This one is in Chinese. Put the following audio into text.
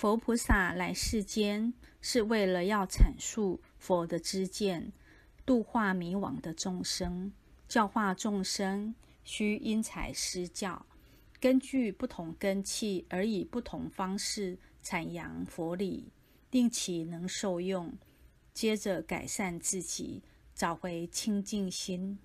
佛菩萨来世间是为了要阐述佛的知见，度化迷惘的众生，教化众生需因材施教，根据不同根器而以不同方式阐扬佛理，令其能受用，接着改善自己，找回清净心。